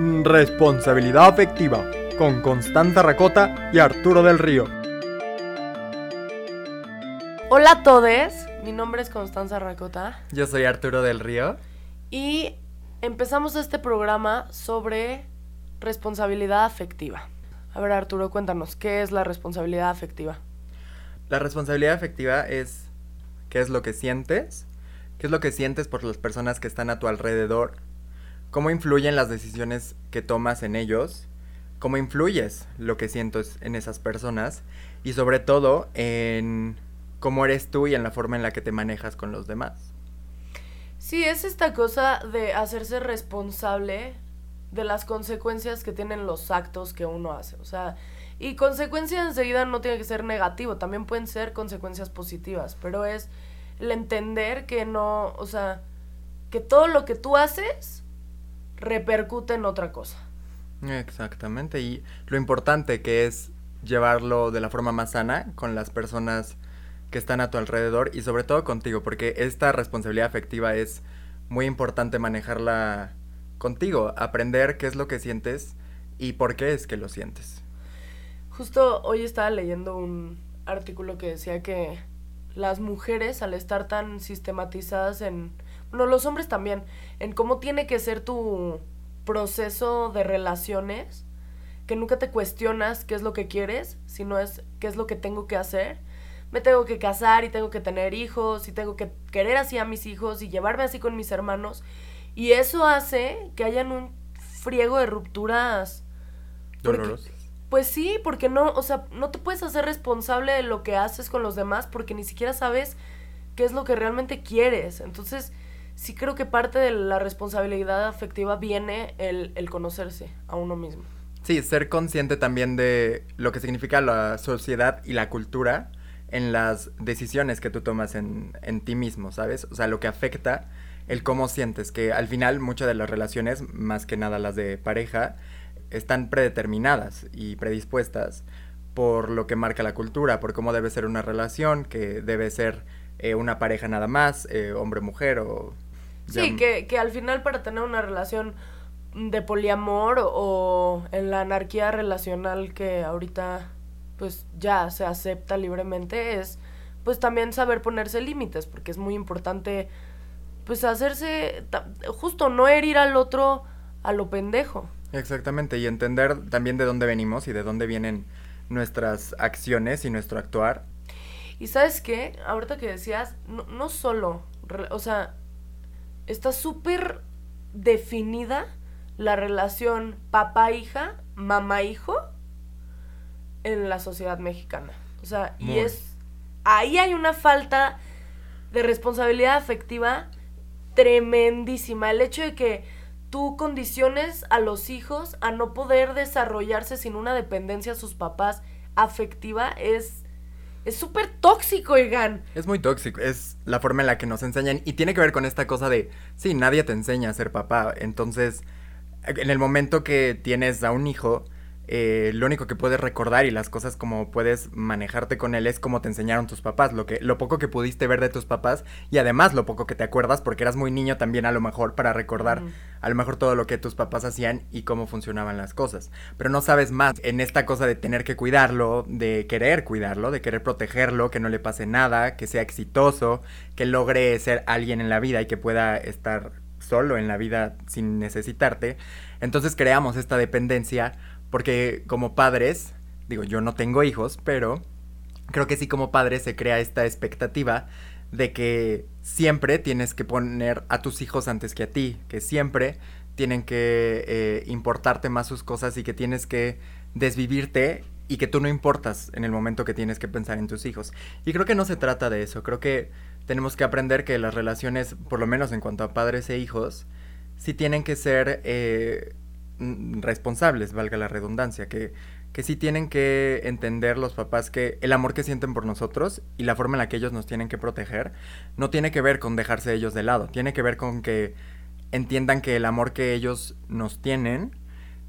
Responsabilidad afectiva con Constanza Racota y Arturo del Río. Hola a todos, mi nombre es Constanza Racota Yo soy Arturo del Río. y empezamos este programa sobre responsabilidad afectiva. A ver Arturo, cuéntanos, ¿qué es la responsabilidad afectiva? La responsabilidad afectiva es qué es lo que sientes, qué es lo que sientes por las personas que están a tu alrededor, cómo influyen las decisiones que tomas en ellos, cómo influyes lo que sientes en esas personas y sobre todo en cómo eres tú y en la forma en la que te manejas con los demás. Sí, es esta cosa de hacerse responsable de las consecuencias que tienen los actos que uno hace. O sea, y consecuencias enseguida no tiene que ser negativo, también pueden ser consecuencias positivas, pero es el entender que no, o sea, que todo lo que tú haces repercute en otra cosa. Exactamente, y lo importante que es llevarlo de la forma más sana con las personas que están a tu alrededor y sobre todo contigo, porque esta responsabilidad afectiva es muy importante manejarla contigo, aprender qué es lo que sientes y por qué es que lo sientes. Justo hoy estaba leyendo un artículo que decía que las mujeres al estar tan sistematizadas en, bueno, los hombres también, en cómo tiene que ser tu proceso de relaciones, que nunca te cuestionas qué es lo que quieres, sino es qué es lo que tengo que hacer. Me tengo que casar y tengo que tener hijos y tengo que querer así a mis hijos y llevarme así con mis hermanos. Y eso hace que hayan un friego de rupturas. porque- Dolorosos. pues sí, porque no, o sea, no te puedes hacer responsable de lo que haces con los demás porque ni siquiera sabes qué es lo que realmente quieres. Entonces, sí creo que parte de la responsabilidad afectiva viene el, el conocerse a uno mismo. Sí, ser consciente también de lo que significa la sociedad y la cultura en las decisiones que tú tomas en, en ti mismo, ¿sabes? O sea, lo que afecta el cómo sientes, que al final muchas de las relaciones, más que nada las de pareja, están predeterminadas y predispuestas por lo que marca la cultura, por cómo debe ser una relación, que debe ser eh, una pareja nada más, eh, hombre-mujer o... Sí, ya- que, que al final para tener una relación de poliamor o, en la anarquía relacional que ahorita pues ya se acepta libremente es pues también saber ponerse límites porque es muy importante pues hacerse justo no herir al otro a lo pendejo. Exactamente, y entender también de dónde venimos y de dónde vienen nuestras acciones y nuestro actuar. Y sabes qué, ahorita que decías, no, no solo, re- o sea, está súper definida la relación papá-hija, mamá-hijo en la sociedad mexicana. O sea, y es, ahí hay una falta de responsabilidad afectiva tremendísima. El hecho de que tú condiciones a los hijos a no poder desarrollarse sin una dependencia a sus papás afectiva es es súper tóxico, oigan. Es muy tóxico, es la forma en la que nos enseñan y tiene que ver con esta cosa de, sí, nadie te enseña a ser papá, entonces en el momento que tienes a un hijo, eh, lo único que puedes recordar y las cosas como puedes manejarte con él es como te enseñaron tus papás, lo que lo poco que pudiste ver de tus papás y además lo poco que te acuerdas porque eras muy niño también a lo mejor para recordar a lo mejor todo lo que tus papás hacían y cómo funcionaban las cosas. Pero no sabes más en esta cosa de tener que cuidarlo, de querer cuidarlo, de querer protegerlo, que no le pase nada, que sea exitoso, que logre ser alguien en la vida y que pueda estar solo en la vida sin necesitarte. Entonces creamos esta dependencia porque como padres, digo, yo no tengo hijos, pero creo que sí como padres se crea esta expectativa de que siempre tienes que poner a tus hijos antes que a ti, que siempre tienen que eh, importarte más sus cosas y que tienes que desvivirte y que tú no importas en el momento que tienes que pensar en tus hijos. Y creo que no se trata de eso, creo que tenemos que aprender que las relaciones, por lo menos en cuanto a padres e hijos, sí tienen que ser eh, responsables, valga la redundancia, que, que sí tienen que entender los papás que el amor que sienten por nosotros y la forma en la que ellos nos tienen que proteger no tiene que ver con dejarse ellos de lado, tiene que ver con que entiendan que el amor que ellos nos tienen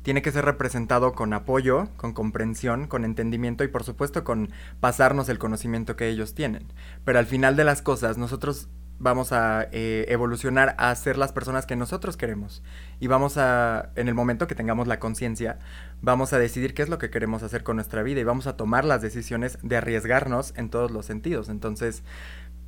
tiene que ser representado con apoyo, con comprensión, con entendimiento y por supuesto con pasarnos el conocimiento que ellos tienen. Pero al final de las cosas nosotros vamos a eh, evolucionar a ser las personas que nosotros queremos. Y vamos a, en el momento que tengamos la conciencia, vamos a decidir qué es lo que queremos hacer con nuestra vida y vamos a tomar las decisiones de arriesgarnos en todos los sentidos. Entonces,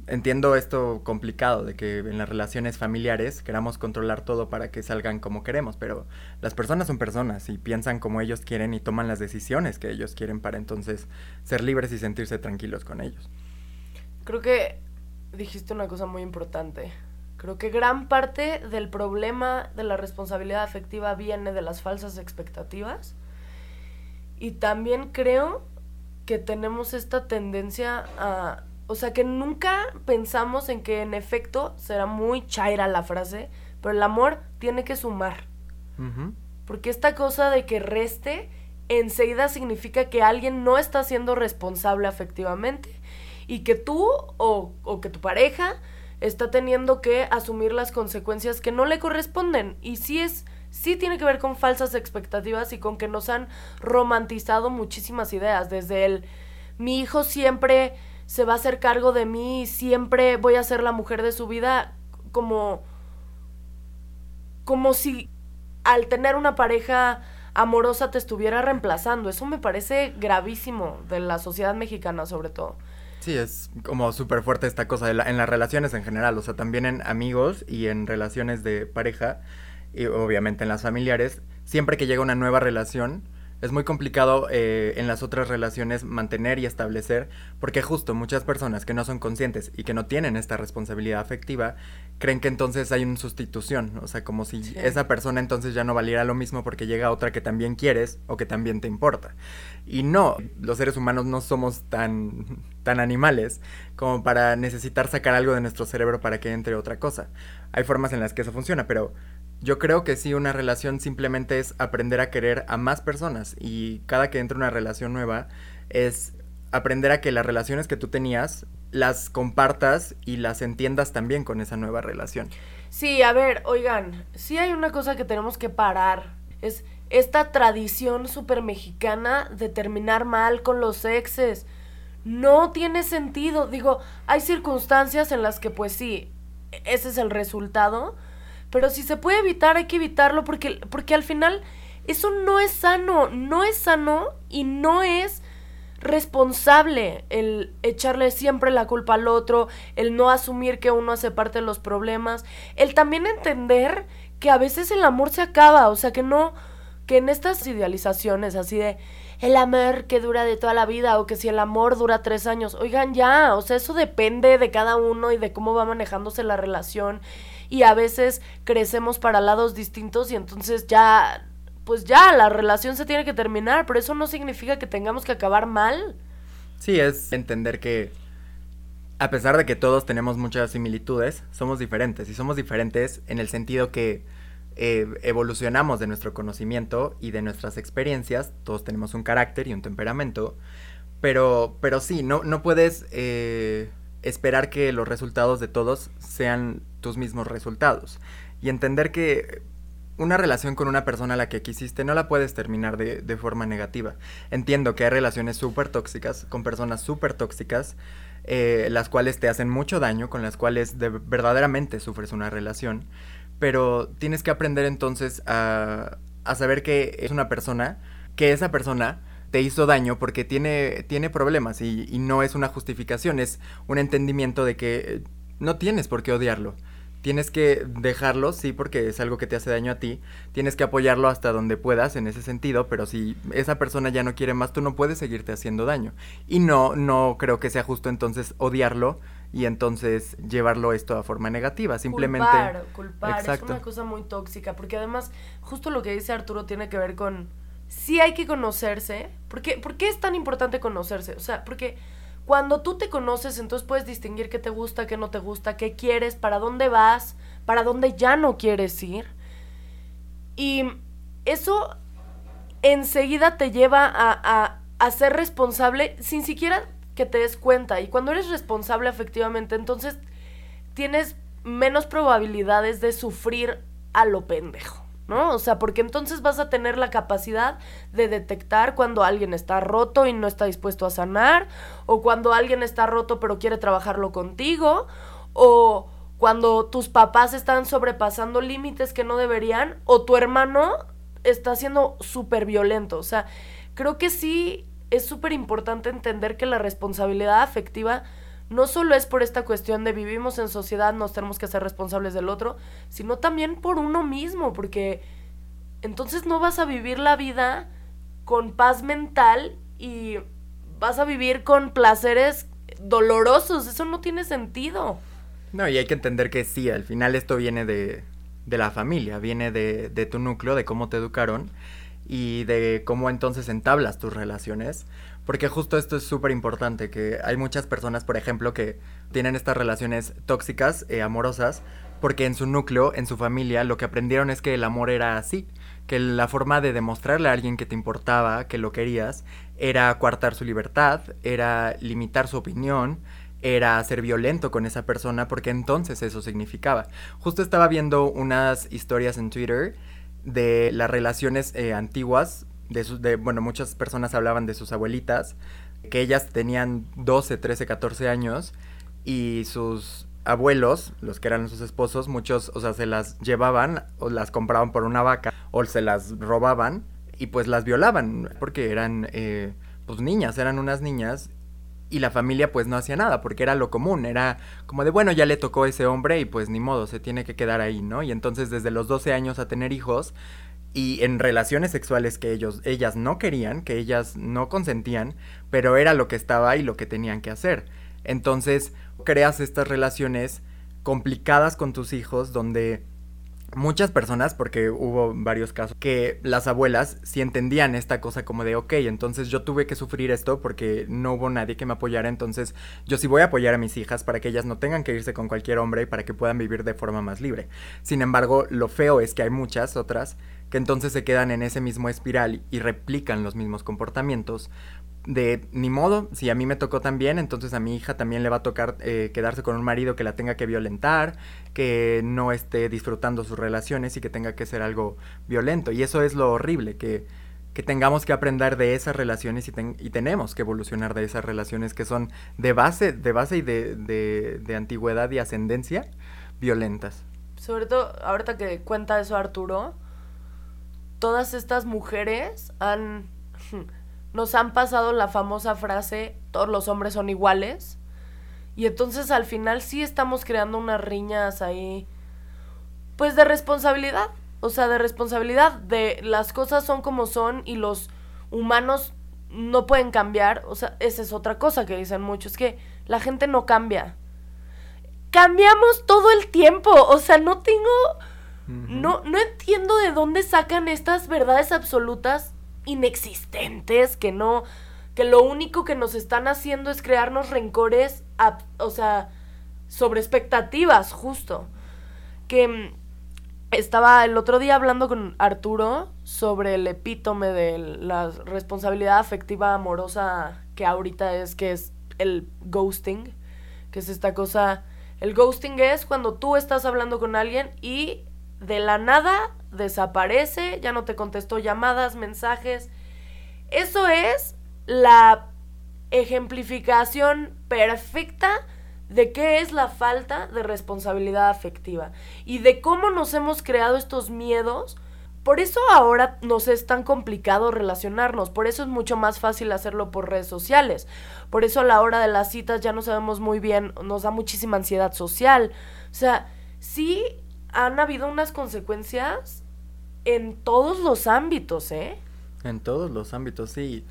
entiendo esto complicado de que en las relaciones familiares queramos controlar todo para que salgan como queremos, pero las personas son personas y piensan como ellos quieren y toman las decisiones que ellos quieren para entonces ser libres y sentirse tranquilos con ellos. Creo que dijiste una cosa muy importante. Creo que gran parte del problema de la responsabilidad afectiva viene de las falsas expectativas. Y también creo que tenemos esta tendencia a... O sea, que nunca pensamos en que en efecto será muy chaira la frase, pero el amor tiene que sumar. Porque esta cosa de que reste enseguida significa que alguien no está siendo responsable afectivamente y que tú o, o que tu pareja está teniendo que asumir las consecuencias que no le corresponden. Y sí es, sí tiene que ver con falsas expectativas y con que nos han romantizado muchísimas ideas. Desde el mi hijo siempre se va a hacer cargo de mí y siempre voy a ser la mujer de su vida, como. como si al tener una pareja amorosa te estuviera reemplazando. Eso me parece gravísimo de la sociedad mexicana sobre todo. Sí, es como súper fuerte esta cosa en las relaciones en general, o sea, también en amigos y en relaciones de pareja y obviamente en las familiares, siempre que llega una nueva relación, es muy complicado eh, en las otras relaciones mantener y establecer, porque justo muchas personas que no son conscientes y que no tienen esta responsabilidad afectiva, creen que entonces hay una sustitución, o sea, como si esa persona entonces ya no valiera lo mismo porque llega otra que también quieres o que también te importa. Y no, los seres humanos no somos tan, tan animales como para necesitar sacar algo de nuestro cerebro para que entre otra cosa. Hay formas en las que eso funciona, pero yo creo que sí, una relación simplemente es aprender a querer a más personas y cada que entra una relación nueva es aprender a que las relaciones que tú tenías las compartas y las entiendas también con esa nueva relación. Sí, a ver, oigan, sí hay una cosa que tenemos que parar. Es esta tradición súper mexicana de terminar mal con los exes. No tiene sentido. Digo, hay circunstancias en las que pues sí, ese es el resultado pero si se puede evitar, hay que evitarlo porque, porque al final eso no es sano, no es sano y no es responsable el echarle siempre la culpa al otro, el no asumir que uno hace parte de los problemas, el también entender que a veces el amor se acaba, o sea que no, que en estas idealizaciones así de el amor que dura de toda la vida o que si el amor dura tres años, oigan ya, o sea, eso depende de cada uno y de cómo va manejándose la relación y a veces crecemos para lados distintos y entonces ya, pues ya, la relación se tiene que terminar, pero eso no significa que tengamos que acabar mal. Sí, es entender que a pesar de que todos tenemos muchas similitudes, somos diferentes y somos diferentes en el sentido que eh, evolucionamos de nuestro conocimiento y de nuestras experiencias, todos tenemos un carácter y un temperamento, pero, pero sí, no, no puedes eh, esperar que los resultados de todos sean tus mismos resultados. Y entender que una relación con una persona a la que quisiste no la puedes terminar de, de forma negativa. Entiendo que hay relaciones súper tóxicas, con personas súper tóxicas, eh, las cuales te hacen mucho daño, con las cuales de, verdaderamente sufres una relación, pero tienes que aprender entonces a, a saber que es una persona, que esa persona te hizo daño porque tiene, tiene problemas y, y no es una justificación, es un entendimiento de que no tienes por qué odiarlo tienes que dejarlo, sí, porque es algo que te hace daño a ti. Tienes que apoyarlo hasta donde puedas en ese sentido, pero si esa persona ya no quiere más, tú no puedes seguirte haciendo daño. Y no, no creo que sea justo entonces odiarlo y entonces llevarlo esto a forma negativa. Simplemente. Culpar, culpar. Es una cosa muy tóxica, porque además, justo lo que dice Arturo tiene que ver con. Sí hay que conocerse. ¿Por qué, ¿Por qué es tan importante conocerse? O sea, porque cuando tú te conoces, entonces puedes distinguir qué te gusta, qué no te gusta, qué quieres, para dónde vas, para dónde ya no quieres ir. Y eso enseguida te lleva a, a, ser responsable sin siquiera que te des cuenta. Y cuando eres responsable efectivamente, entonces tienes menos probabilidades de sufrir a lo pendejo. ¿no? O sea, porque entonces vas a tener la capacidad de detectar cuando alguien está roto y no está dispuesto a sanar, o cuando alguien está roto pero quiere trabajarlo contigo, o, cuando tus papás están sobrepasando límites que no deberían o tu hermano está siendo súper violento. O sea, creo que sí es súper importante entender que la responsabilidad afectiva no solo es por esta cuestión de vivimos en sociedad, nos tenemos que ser responsables del otro, sino también por uno mismo, porque entonces no vas a vivir la vida con paz mental y vas a vivir con placeres dolorosos, eso no tiene sentido. No, y hay que entender que sí, al final esto viene de, de la familia, viene de, de tu núcleo, de cómo te educaron y de cómo entonces entablas tus relaciones. Porque justo esto es súper importante, que hay muchas personas, por ejemplo, que tienen estas relaciones tóxicas, eh, amorosas, porque en su núcleo, en su familia, lo que aprendieron es que el amor era así, que la forma de demostrarle a alguien que te importaba, que lo querías, era coartar su libertad, era limitar su opinión, era ser violento con esa persona, porque entonces eso significaba. Justo estaba viendo unas historias en Twitter de las relaciones eh, antiguas, de, de, bueno, muchas personas hablaban de sus abuelitas, que ellas tenían 12, 13, 14 años y sus abuelos, los que eran sus esposos, muchos, o sea, se las llevaban o las compraban por una vaca o se las robaban y pues las violaban porque eran eh, pues niñas, eran unas niñas y la familia pues no hacía nada porque era lo común, era como de bueno ya le tocó ese hombre y pues ni modo, se tiene que quedar ahí, ¿no? Y entonces desde los 12 años a tener hijos y en relaciones sexuales que ellos ellas no querían, que ellas no consentían, pero era lo que estaba y lo que tenían que hacer. Entonces creas estas relaciones complicadas con tus hijos donde muchas personas, porque hubo varios casos, que las abuelas sí entendían esta cosa como de, ok, entonces yo tuve que sufrir esto porque no hubo nadie que me apoyara, entonces yo sí voy a apoyar a mis hijas para que ellas no tengan que irse con cualquier hombre y para que puedan vivir de forma más libre. Sin embargo, lo feo es que hay muchas otras que entonces se quedan en ese mismo espiral y replican los mismos comportamientos de ni modo, si a mí me tocó también, entonces a mi hija también le va a tocar eh, quedarse con un marido que la tenga que violentar, que no esté disfrutando sus relaciones y que tenga que ser algo violento. Y eso es lo horrible, que, que tengamos que aprender de esas relaciones y, ten, y, tenemos que evolucionar de esas relaciones que son de base, de base y de, de, de antigüedad y ascendencia violentas. Sobre todo, ahorita que cuenta eso Arturo, todas estas mujeres han nos han pasado la famosa frase, todos los hombres son iguales. Y entonces al final sí estamos creando unas riñas ahí, pues de responsabilidad. O sea, de responsabilidad, de las cosas son como son y los humanos no pueden cambiar. O sea, esa es otra cosa que dicen muchos, es que la gente no cambia. Cambiamos todo el tiempo. O sea, no tengo... No, no entiendo de dónde sacan estas verdades absolutas inexistentes, que no, que lo único que nos están haciendo es crearnos rencores, o sea, sobre expectativas, justo. Que mm, estaba el otro día hablando con Arturo sobre el epítome de la responsabilidad afectiva amorosa que ahorita es, que es el ghosting, que es esta cosa... El ghosting es cuando tú estás hablando con alguien y de la nada desaparece, ya no te contestó llamadas, mensajes. Eso es la ejemplificación perfecta de qué es la falta de responsabilidad afectiva y de cómo nos hemos creado estos miedos. Por eso ahora nos es tan complicado relacionarnos, por eso es mucho más fácil hacerlo por redes sociales, por eso a la hora de las citas ya no sabemos muy bien, nos da muchísima ansiedad social. O sea, sí han habido unas consecuencias en todos los ámbitos, ¿eh? En todos los ámbitos, sí.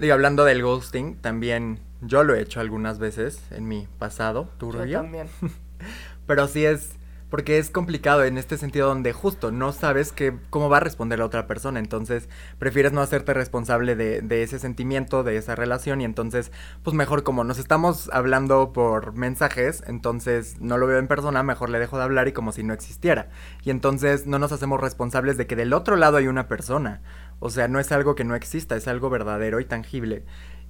Y hablando del ghosting, también yo lo he hecho algunas veces en mi pasado turbio. Yo también. Pero sí es porque es complicado en este sentido donde justo no sabes que, cómo va a responder la otra persona, entonces prefieres no hacerte responsable de, de, ese sentimiento, de esa relación y entonces pues mejor como nos estamos hablando por mensajes, entonces no lo veo en persona, mejor le dejo de hablar y como si no existiera. Y entonces no nos hacemos responsables de que del otro lado hay una persona. O sea, no es algo que no exista, es algo verdadero y tangible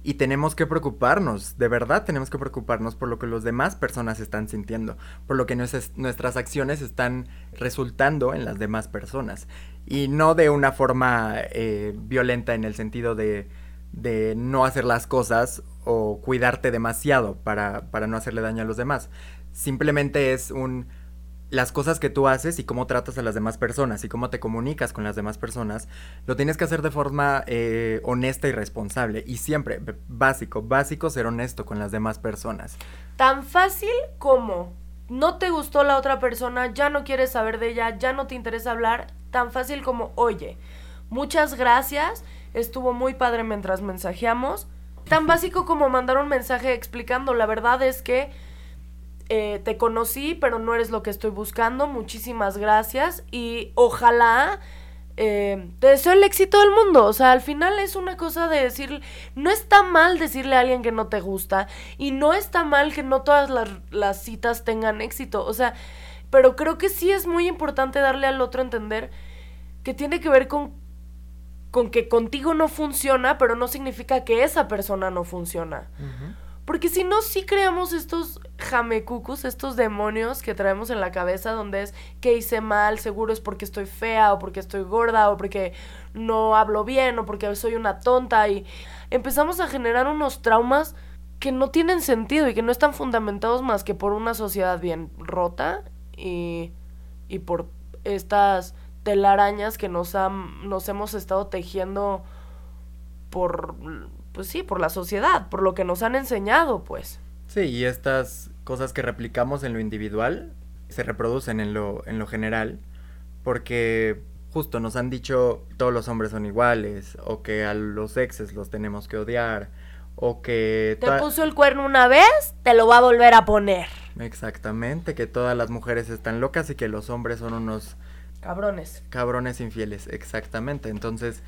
y tenemos que preocuparnos, de verdad tenemos que preocuparnos por lo que los demás personas están sintiendo, por lo que nuestras, acciones están resultando en las demás personas. Y no de una forma eh, violenta en el sentido de, de, no hacer las cosas o cuidarte demasiado para, para no hacerle daño a los demás. Simplemente es un las cosas que tú haces y cómo tratas a las demás personas y cómo te comunicas con las demás personas, lo tienes que hacer de forma eh, honesta y responsable. Y siempre, básico, básico ser honesto con las demás personas. Tan fácil como no te gustó la otra persona, ya no quieres saber de ella, ya no te interesa hablar, tan fácil como, oye, muchas gracias, estuvo muy padre mientras mensajeamos. Tan básico como mandar un mensaje explicando, la verdad es que eh, te conocí, pero no eres lo que estoy buscando. Muchísimas gracias y ojalá eh, te deseo el éxito del mundo. O sea, al final es una cosa de decir, no está mal decirle a alguien que no te gusta y no está mal que no todas las, las citas tengan éxito. O sea, pero creo que sí es muy importante darle al otro a entender que tiene que ver con, con que contigo no funciona, pero no significa que esa persona no funciona. Porque si no, sí creamos estos jamecucus, estos demonios que traemos en la cabeza donde es que hice mal, seguro es porque estoy fea o porque estoy gorda o porque no hablo bien o porque soy una tonta y empezamos a generar unos traumas que no tienen sentido y que no están fundamentados más que por una sociedad bien rota y, y por estas telarañas que nos, han, nos hemos estado tejiendo por pues sí, por la sociedad, por lo que nos han enseñado, pues. Sí, y estas cosas que replicamos en lo individual se reproducen en lo, en lo general, porque justo nos han dicho todos los hombres son iguales, o que a los exes los tenemos que odiar, o que... Te puso el cuerno una vez, te lo va a volver a poner. Exactamente, que todas las mujeres están locas y que los hombres son unos... Cabrones. Cabrones infieles, exactamente. Entonces,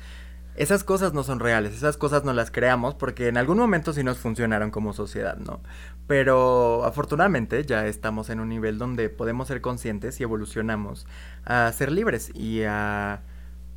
esas cosas no son reales, esas cosas no las creamos porque en algún momento sí nos funcionaron como sociedad, ¿no? Pero afortunadamente ya estamos en un nivel donde podemos ser conscientes y evolucionamos a ser libres y a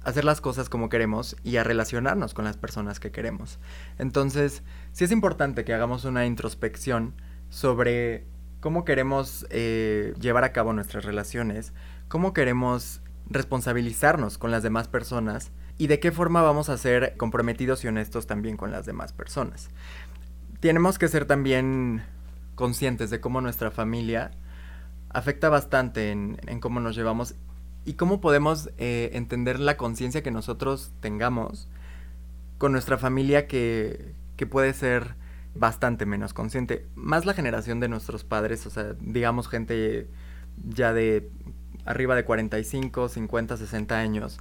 hacer las cosas como queremos y a relacionarnos con las personas que queremos. Entonces, sí es importante que hagamos una introspección sobre cómo queremos eh, llevar a cabo nuestras relaciones, cómo queremos responsabilizarnos con las demás personas y de qué forma vamos a ser comprometidos y honestos también con las demás personas. Tenemos que ser también conscientes de cómo nuestra familia afecta bastante en, cómo nos llevamos y cómo podemos eh, entender la conciencia que nosotros tengamos con nuestra familia que, que puede ser bastante menos consciente. Más la generación de nuestros padres, o sea, digamos gente ya de arriba de 45, 50, 60 años,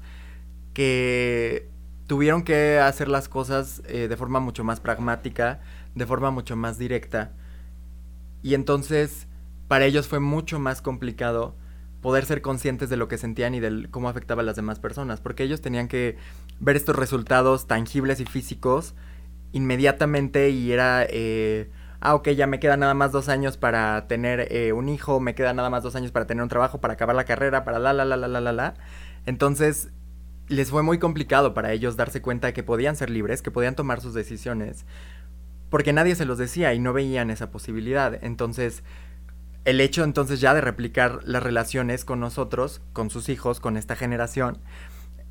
que tuvieron que hacer las cosas eh, de forma mucho más pragmática, de forma mucho más directa. Y entonces para ellos fue mucho más complicado poder ser conscientes de lo que sentían y de cómo afectaba a las demás personas, porque ellos tenían que ver estos resultados tangibles y físicos inmediatamente y era, eh, ah, ok, ya me queda nada más dos años para tener eh, un hijo, me queda nada más dos años para tener un trabajo, para acabar la carrera, para la, la, la, la, la, la, la. Entonces les fue muy complicado para ellos darse cuenta de que podían ser libres, que podían tomar sus decisiones, porque nadie se los decía y no veían esa posibilidad. Entonces, el hecho entonces ya de replicar las relaciones con nosotros, con sus hijos, con esta generación,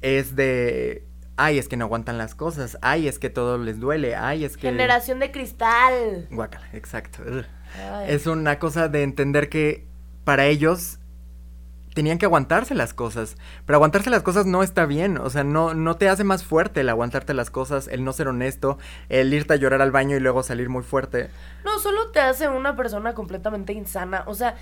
es de, ay, es que no aguantan las cosas, ay, es que todo les duele, ay, es que... Generación de cristal. Guácala, exacto. Es una cosa de entender que para ellos tenían que aguantarse las cosas. Pero aguantarse las cosas no está bien. O sea, no, no te hace más fuerte el aguantarte las cosas, el no ser honesto, el irte a llorar al baño y luego salir muy fuerte. No, solo te hace una persona completamente insana. O sea,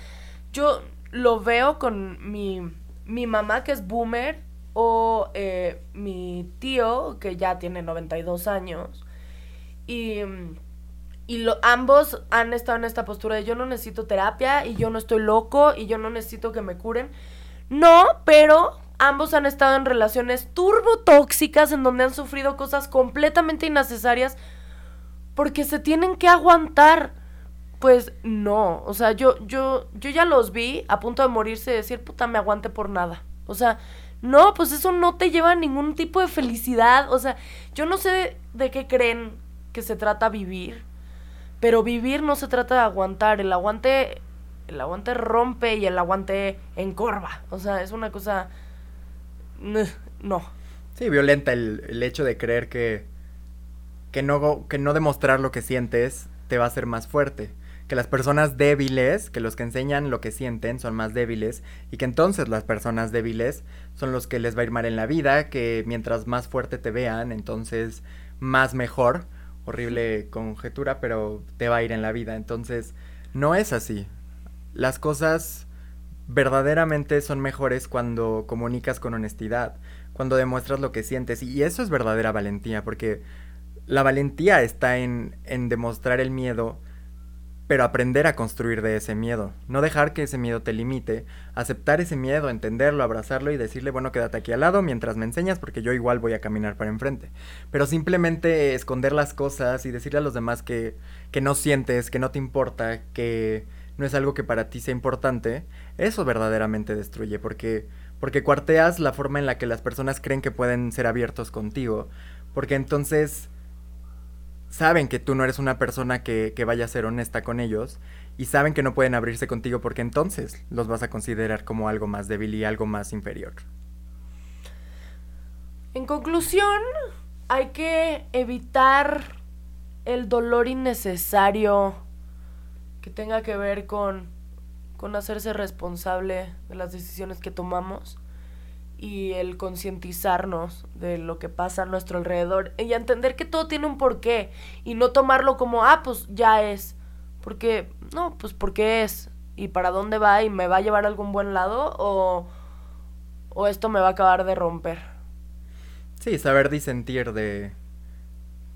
yo lo veo con mi, mi mamá que es boomer o eh, mi tío que ya tiene 92 años. Y y lo, ambos han estado en esta postura de yo no necesito terapia y yo no estoy loco y yo no necesito que me curen. No, pero ambos han estado en relaciones turbotóxicas en donde han sufrido cosas completamente innecesarias porque se tienen que aguantar. Pues no, o sea, yo, yo, yo ya los vi a punto de morirse y decir, puta, me aguante por nada. O sea, no, pues eso no te lleva a ningún tipo de felicidad. O sea, yo no sé de qué creen que se trata vivir. Pero vivir no se trata de aguantar, el aguante el aguante rompe y el aguante encorva. O sea, es una cosa no. Sí, violenta el, el hecho de creer que que no que no demostrar lo que sientes te va a hacer más fuerte, que las personas débiles, que los que enseñan lo que sienten son más débiles y que entonces las personas débiles son los que les va a ir mal en la vida, que mientras más fuerte te vean, entonces más mejor. Horrible conjetura, pero te va a ir en la vida. Entonces, no es así. Las cosas verdaderamente son mejores cuando comunicas con honestidad, cuando demuestras lo que sientes. Y eso es verdadera valentía, porque la valentía está en, en demostrar el miedo pero aprender a construir de ese miedo, no dejar que ese miedo te limite, aceptar ese miedo, entenderlo, abrazarlo y decirle, bueno, quédate aquí al lado mientras me enseñas porque yo igual voy a caminar para enfrente. Pero simplemente esconder las cosas y decirle a los demás que, que no sientes, que no te importa, que no es algo que para ti sea importante, eso verdaderamente destruye porque porque cuarteas la forma en la que las personas creen que pueden ser abiertos contigo, porque entonces saben que tú no eres una persona que, vaya a ser honesta con ellos y saben que no pueden abrirse contigo porque entonces los vas a considerar como algo más débil y algo más inferior. En conclusión, hay que evitar el dolor innecesario que tenga que ver con, con hacerse responsable de las decisiones que tomamos y el concientizarnos de lo que pasa a nuestro alrededor y entender que todo tiene un porqué y no tomarlo como, ah, pues ya es. Porque, no, pues porque es y para dónde va y me va a llevar a algún buen lado o, o esto me va a acabar de romper. Sí, saber disentir de,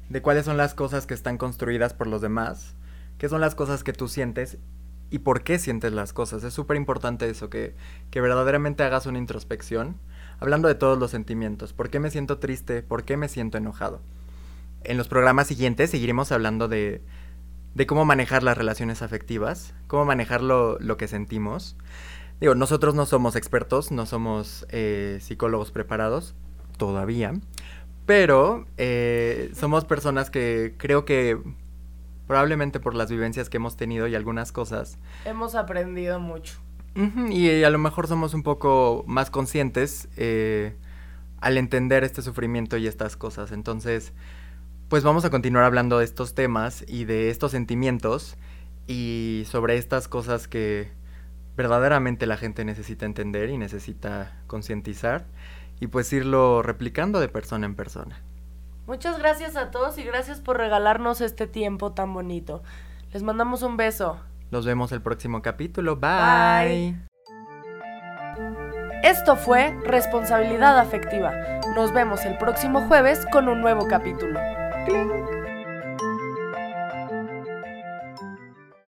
de cuáles son las cosas que están construidas por los demás, qué son las cosas que tú sientes y por qué sientes las cosas. Es súper importante eso, que, que verdaderamente hagas una introspección hablando de todos los sentimientos. ¿Por qué me siento triste? ¿Por qué me siento enojado? En los programas siguientes seguiremos hablando de, de cómo manejar las relaciones afectivas, cómo manejar lo, que sentimos. Digo, nosotros no somos expertos, no somos eh, psicólogos preparados, todavía, pero eh, somos personas que creo que probablemente por las vivencias que hemos tenido y algunas cosas. Hemos aprendido mucho y a lo mejor somos un poco más conscientes eh, al entender este sufrimiento y estas cosas. Entonces, pues vamos a continuar hablando de estos temas y de estos sentimientos y sobre estas cosas que verdaderamente la gente necesita entender y necesita concientizar y pues irlo replicando de persona en persona. Muchas gracias a todos y gracias por regalarnos este tiempo tan bonito. Les mandamos un beso. Nos vemos el próximo capítulo. Bye. Esto fue Responsabilidad Afectiva. Nos vemos el próximo jueves con un nuevo capítulo.